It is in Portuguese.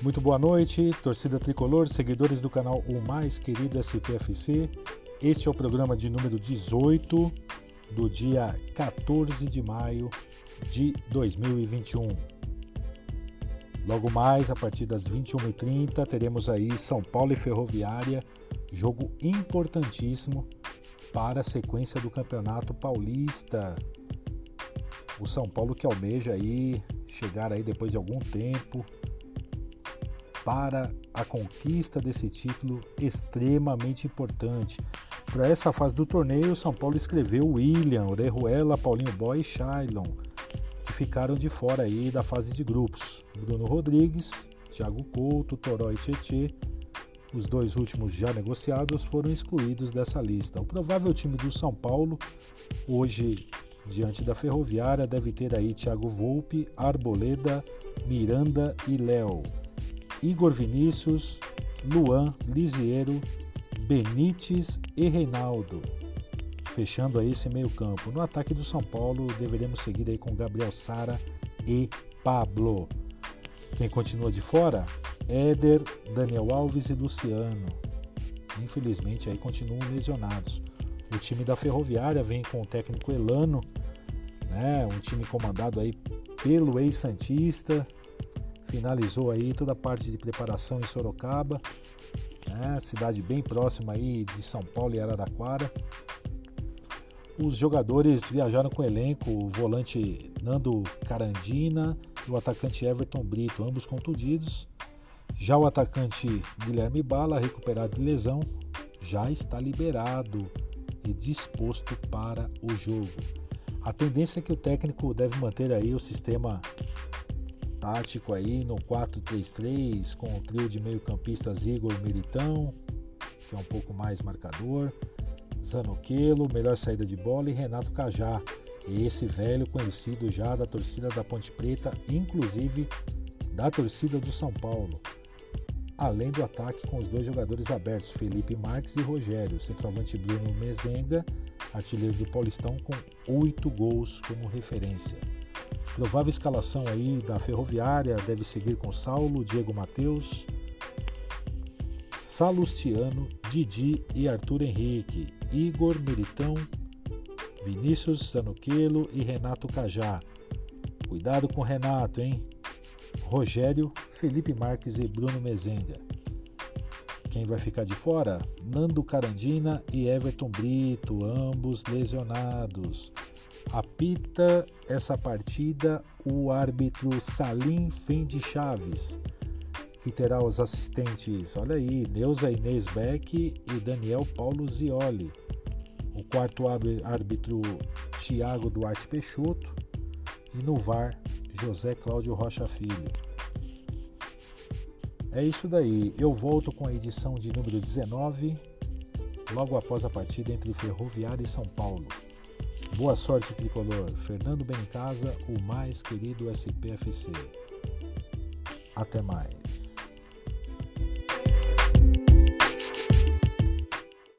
Muito boa noite, torcida tricolor, seguidores do canal O Mais Querido SPFC. Este é o programa de número 18 do dia 14 de maio de 2021. Logo mais, a partir das 21h30, teremos aí São Paulo e Ferroviária, jogo importantíssimo para a sequência do Campeonato Paulista. O São Paulo que almeja aí chegar aí depois de algum tempo para a conquista desse título extremamente importante. Para essa fase do torneio, São Paulo escreveu William, Orejuela, Paulinho Boy e Shailon, que ficaram de fora aí da fase de grupos. Bruno Rodrigues, Thiago Couto, Toró e Tietê, os dois últimos já negociados, foram excluídos dessa lista. O provável time do São Paulo, hoje diante da Ferroviária, deve ter aí Thiago Volpe, Arboleda, Miranda e Léo. Igor Vinícius, Luan, Lisiero, Benítez e Reinaldo. Fechando aí esse meio campo. No ataque do São Paulo, deveremos seguir aí com Gabriel Sara e Pablo. Quem continua de fora? Éder, Daniel Alves e Luciano. Infelizmente aí continuam lesionados. O time da Ferroviária vem com o técnico Elano, né? Um time comandado aí pelo ex-santista, finalizou aí toda a parte de preparação em Sorocaba, né? cidade bem próxima aí de São Paulo e Araraquara. Os jogadores viajaram com o elenco, o volante Nando Carandina e o atacante Everton Brito, ambos contundidos. Já o atacante Guilherme Bala, recuperado de lesão, já está liberado e disposto para o jogo. A tendência é que o técnico deve manter aí o sistema tático aí no 4-3-3 com o trio de meio-campistas Igor Militão, que é um pouco mais marcador, Zanoquelo, melhor saída de bola e Renato Cajá, esse velho conhecido já da torcida da Ponte Preta, inclusive da torcida do São Paulo. Além do ataque com os dois jogadores abertos, Felipe Marques e Rogério, centroavante Bruno Mezenga, artilheiro do Paulistão com oito gols como referência. Provável escalação aí da Ferroviária deve seguir com Saulo, Diego Matheus, Salustiano, Didi e Arthur Henrique, Igor Meritão, Vinícius Zanuquelo e Renato Cajá. Cuidado com Renato, hein? Rogério, Felipe Marques e Bruno Mezenga. Quem vai ficar de fora? Nando Carandina e Everton Brito, ambos lesionados. Apita essa partida o árbitro Salim Fendi Chaves, que terá os assistentes, olha aí, Neuza Inês Beck e Daniel Paulo Zioli. O quarto árbitro Tiago Duarte Peixoto e no VAR José Cláudio Rocha Filho. É isso daí. Eu volto com a edição de número 19, logo após a partida entre o Ferroviário e São Paulo. Boa sorte, tricolor. Fernando Casa, o mais querido SPFC. Até mais.